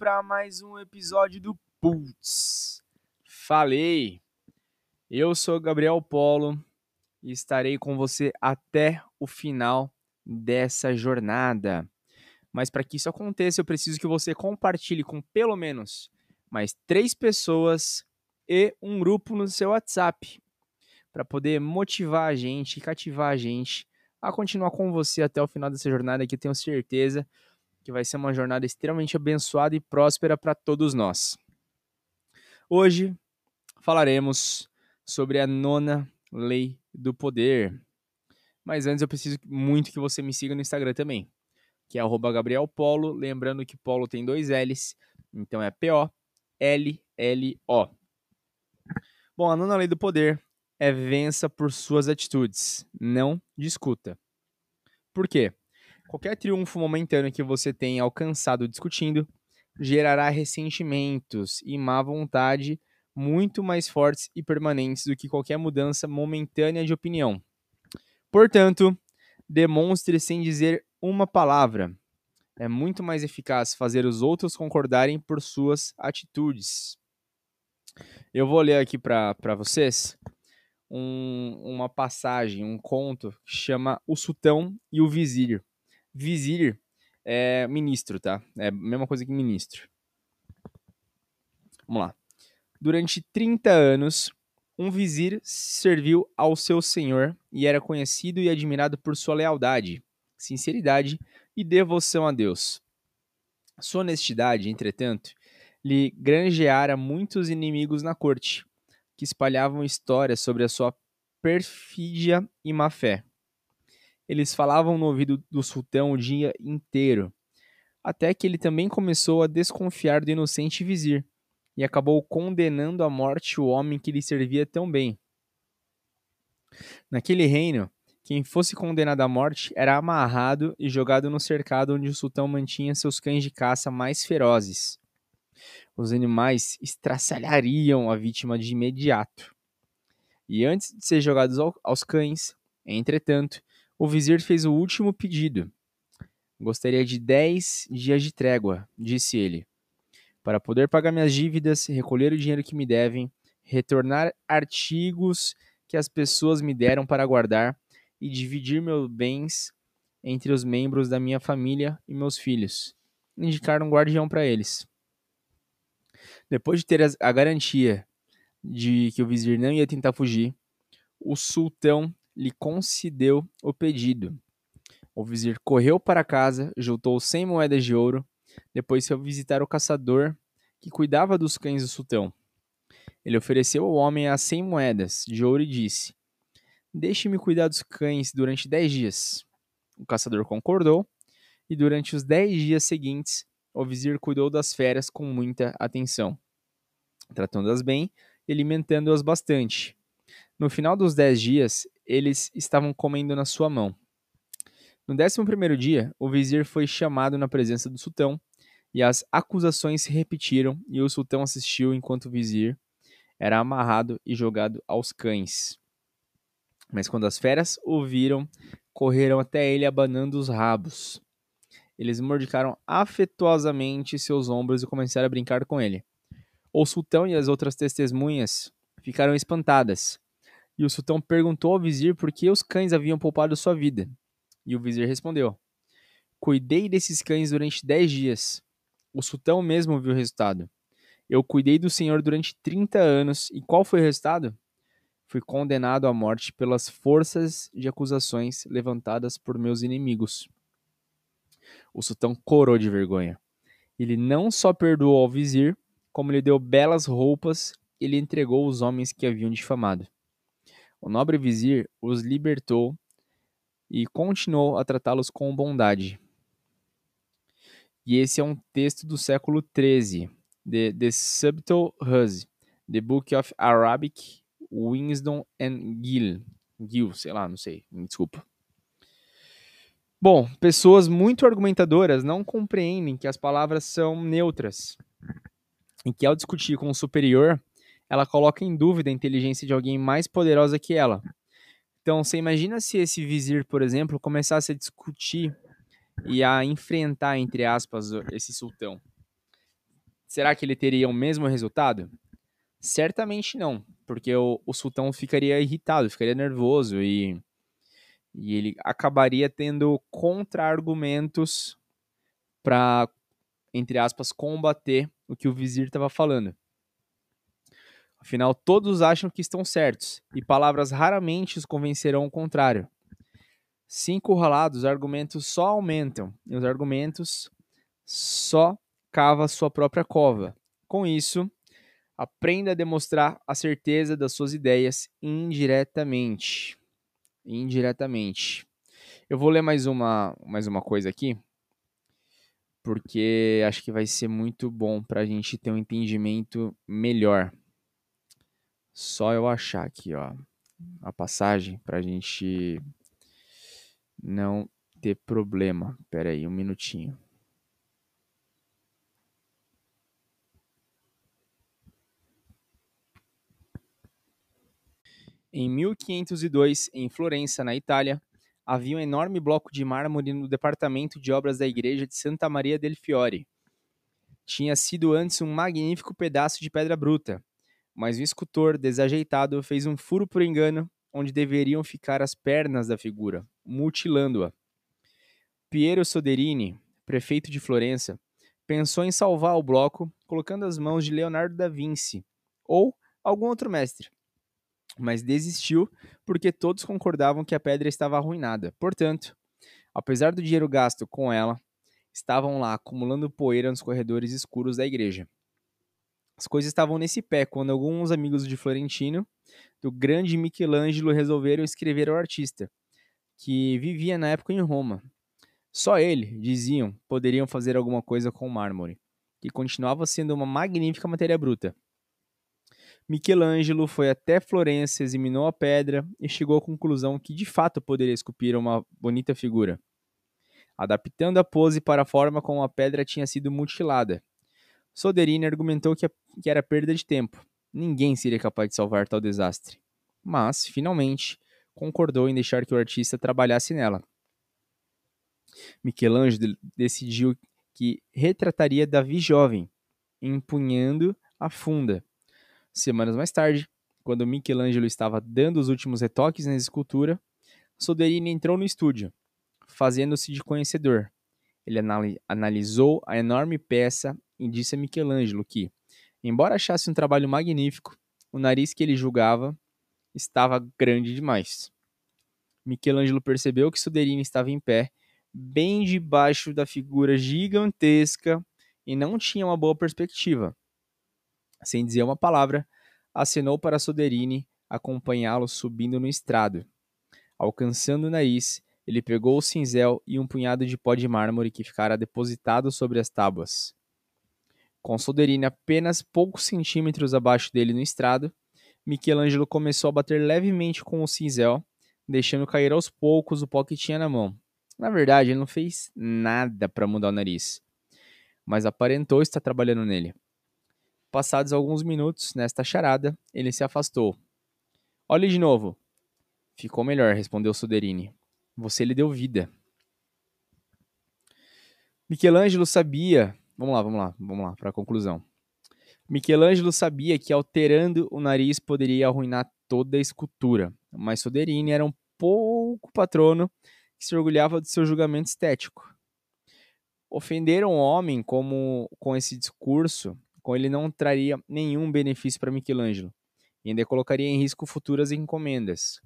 para mais um episódio do Pulse. Falei! Eu sou Gabriel Polo e estarei com você até o final dessa jornada. Mas para que isso aconteça, eu preciso que você compartilhe com pelo menos mais três pessoas e um grupo no seu WhatsApp para poder motivar a gente cativar a gente a continuar com você até o final dessa jornada que eu tenho certeza que vai ser uma jornada extremamente abençoada e próspera para todos nós. Hoje falaremos sobre a nona lei do poder. Mas antes eu preciso muito que você me siga no Instagram também, que é Gabriel Polo, lembrando que Polo tem dois L's, então é P-O-L-L-O. Bom, a nona lei do poder é vença por suas atitudes, não discuta. Por quê? Qualquer triunfo momentâneo que você tenha alcançado discutindo gerará ressentimentos e má vontade muito mais fortes e permanentes do que qualquer mudança momentânea de opinião. Portanto, demonstre sem dizer uma palavra. É muito mais eficaz fazer os outros concordarem por suas atitudes. Eu vou ler aqui para vocês um, uma passagem, um conto que chama O Sultão e o Vizir. Vizir é ministro, tá? É a mesma coisa que ministro. Vamos lá. Durante 30 anos, um vizir serviu ao seu senhor e era conhecido e admirado por sua lealdade, sinceridade e devoção a Deus. Sua honestidade, entretanto, lhe granjeara muitos inimigos na corte, que espalhavam histórias sobre a sua perfídia e má fé. Eles falavam no ouvido do sultão o dia inteiro, até que ele também começou a desconfiar do inocente vizir e acabou condenando à morte o homem que lhe servia tão bem. Naquele reino, quem fosse condenado à morte era amarrado e jogado no cercado onde o sultão mantinha seus cães de caça mais ferozes. Os animais estraçalhariam a vítima de imediato. E antes de ser jogados aos cães, entretanto, o vizir fez o último pedido. Gostaria de dez dias de trégua, disse ele, para poder pagar minhas dívidas, recolher o dinheiro que me devem, retornar artigos que as pessoas me deram para guardar e dividir meus bens entre os membros da minha família e meus filhos. Indicar um guardião para eles. Depois de ter a garantia de que o vizir não ia tentar fugir, o sultão lhe concedeu o pedido. O vizir correu para casa, juntou 100 moedas de ouro, depois foi visitar o caçador que cuidava dos cães do sultão. Ele ofereceu ao homem as 100 moedas de ouro e disse: Deixe-me cuidar dos cães durante 10 dias. O caçador concordou, e durante os 10 dias seguintes, o vizir cuidou das feras com muita atenção, tratando-as bem e alimentando-as bastante. No final dos 10 dias, eles estavam comendo na sua mão. No décimo primeiro dia, o vizir foi chamado na presença do sultão, e as acusações se repetiram, e o sultão assistiu enquanto o vizir era amarrado e jogado aos cães. Mas quando as feras o viram, correram até ele abanando os rabos. Eles mordicaram afetuosamente seus ombros e começaram a brincar com ele. O sultão e as outras testemunhas ficaram espantadas. E o sultão perguntou ao vizir por que os cães haviam poupado sua vida. E o vizir respondeu: Cuidei desses cães durante dez dias. O sultão mesmo viu o resultado. Eu cuidei do senhor durante 30 anos. E qual foi o resultado? Fui condenado à morte pelas forças de acusações levantadas por meus inimigos. O sultão corou de vergonha. Ele não só perdoou ao vizir, como lhe deu belas roupas e lhe entregou os homens que haviam difamado. O nobre vizir os libertou e continuou a tratá-los com bondade. E esse é um texto do século XIII, de The Subtle Huzz, The Book of Arabic, Winston and Gill. Gill, sei lá, não sei, me desculpa. Bom, pessoas muito argumentadoras não compreendem que as palavras são neutras e que ao discutir com o superior, ela coloca em dúvida a inteligência de alguém mais poderosa que ela. Então, você imagina se esse vizir, por exemplo, começasse a discutir e a enfrentar, entre aspas, esse sultão. será que ele teria o mesmo resultado? Certamente não, porque o, o sultão ficaria irritado, ficaria nervoso e, e ele acabaria tendo contra-argumentos para, entre aspas, combater o que o vizir estava falando. Afinal, todos acham que estão certos, e palavras raramente os convencerão o contrário. Se encurralados, os argumentos só aumentam, e os argumentos só cava sua própria cova. Com isso, aprenda a demonstrar a certeza das suas ideias indiretamente. Indiretamente. Eu vou ler mais uma, mais uma coisa aqui, porque acho que vai ser muito bom para a gente ter um entendimento melhor. Só eu achar aqui, ó, a passagem para a gente não ter problema. Pera aí, um minutinho. Em 1502, em Florença, na Itália, havia um enorme bloco de mármore no departamento de obras da igreja de Santa Maria del Fiore. Tinha sido antes um magnífico pedaço de pedra bruta, mas o escultor, desajeitado, fez um furo por engano onde deveriam ficar as pernas da figura, mutilando-a. Piero Soderini, prefeito de Florença, pensou em salvar o bloco colocando as mãos de Leonardo da Vinci ou algum outro mestre, mas desistiu porque todos concordavam que a pedra estava arruinada. Portanto, apesar do dinheiro gasto com ela, estavam lá acumulando poeira nos corredores escuros da igreja. As coisas estavam nesse pé quando alguns amigos de Florentino, do grande Michelangelo, resolveram escrever ao artista, que vivia na época em Roma. Só ele, diziam, poderiam fazer alguma coisa com o mármore, que continuava sendo uma magnífica matéria bruta. Michelangelo foi até Florença, examinou a pedra e chegou à conclusão que de fato poderia esculpir uma bonita figura, adaptando a pose para a forma como a pedra tinha sido mutilada. Soderini argumentou que, que era perda de tempo. Ninguém seria capaz de salvar tal desastre. Mas, finalmente, concordou em deixar que o artista trabalhasse nela. Michelangelo decidiu que retrataria Davi jovem, empunhando a funda. Semanas mais tarde, quando Michelangelo estava dando os últimos retoques na escultura, Soderini entrou no estúdio, fazendo-se de conhecedor. Ele analisou a enorme peça disse a Michelangelo que, embora achasse um trabalho magnífico, o nariz que ele julgava estava grande demais. Michelangelo percebeu que Soderini estava em pé, bem debaixo da figura gigantesca e não tinha uma boa perspectiva. Sem dizer uma palavra, acenou para Soderini acompanhá-lo subindo no estrado. Alcançando o nariz, ele pegou o cinzel e um punhado de pó de mármore que ficara depositado sobre as tábuas. Com Soderini apenas poucos centímetros abaixo dele no estrado, Michelangelo começou a bater levemente com o cinzel, deixando cair aos poucos o pó que tinha na mão. Na verdade, ele não fez nada para mudar o nariz, mas aparentou estar trabalhando nele. Passados alguns minutos nesta charada, ele se afastou. Olhe de novo. Ficou melhor, respondeu Soderini. Você lhe deu vida. Michelangelo sabia Vamos lá, vamos lá, vamos lá, para a conclusão. Michelangelo sabia que alterando o nariz poderia arruinar toda a escultura, mas Soderini era um pouco patrono que se orgulhava do seu julgamento estético. Ofender um homem como com esse discurso, com ele não traria nenhum benefício para Michelangelo e ainda colocaria em risco futuras encomendas.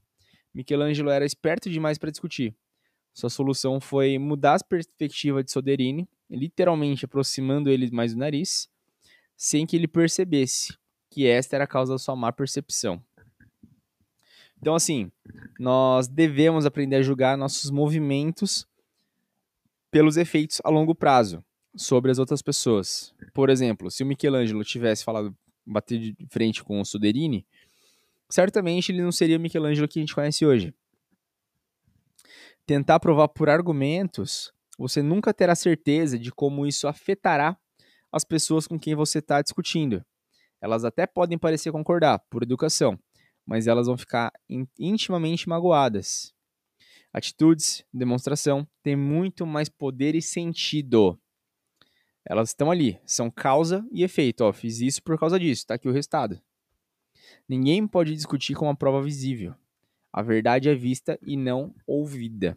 Michelangelo era esperto demais para discutir. Sua solução foi mudar a perspectiva de Soderini literalmente aproximando ele mais do nariz, sem que ele percebesse que esta era a causa da sua má percepção. Então, assim, nós devemos aprender a julgar nossos movimentos pelos efeitos a longo prazo sobre as outras pessoas. Por exemplo, se o Michelangelo tivesse falado bater de frente com o Soderini, certamente ele não seria o Michelangelo que a gente conhece hoje. Tentar provar por argumentos você nunca terá certeza de como isso afetará as pessoas com quem você está discutindo. Elas até podem parecer concordar, por educação, mas elas vão ficar intimamente magoadas. Atitudes, demonstração, têm muito mais poder e sentido. Elas estão ali, são causa e efeito. Ó, fiz isso por causa disso, tá aqui o resultado. Ninguém pode discutir com uma prova visível. A verdade é vista e não ouvida.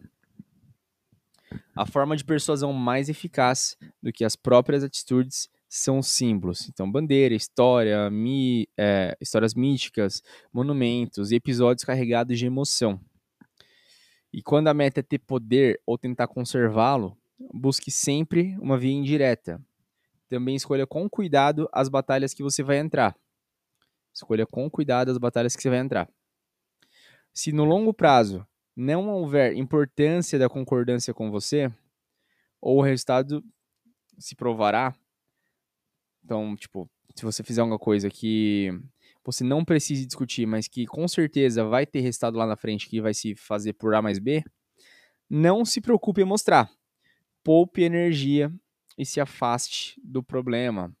A forma de persuasão mais eficaz do que as próprias atitudes são símbolos. Então, bandeira, história, mi, é, histórias míticas, monumentos e episódios carregados de emoção. E quando a meta é ter poder ou tentar conservá-lo, busque sempre uma via indireta. Também escolha com cuidado as batalhas que você vai entrar. Escolha com cuidado as batalhas que você vai entrar. Se no longo prazo não houver importância da concordância com você, ou o resultado se provará, então, tipo, se você fizer alguma coisa que você não precise discutir, mas que com certeza vai ter resultado lá na frente que vai se fazer por A mais B, não se preocupe em mostrar. Poupe energia e se afaste do problema.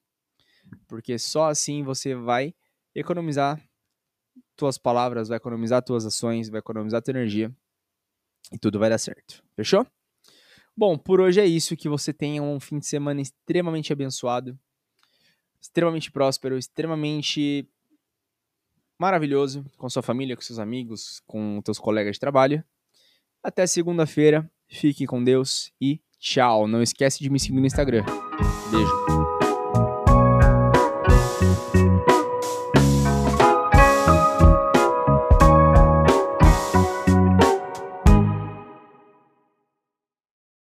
Porque só assim você vai economizar tuas palavras, vai economizar tuas ações, vai economizar tua energia e tudo vai dar certo. Fechou? Bom, por hoje é isso. Que você tenha um fim de semana extremamente abençoado, extremamente próspero, extremamente maravilhoso com sua família, com seus amigos, com teus colegas de trabalho. Até segunda-feira. Fique com Deus e tchau. Não esquece de me seguir no Instagram. Beijo.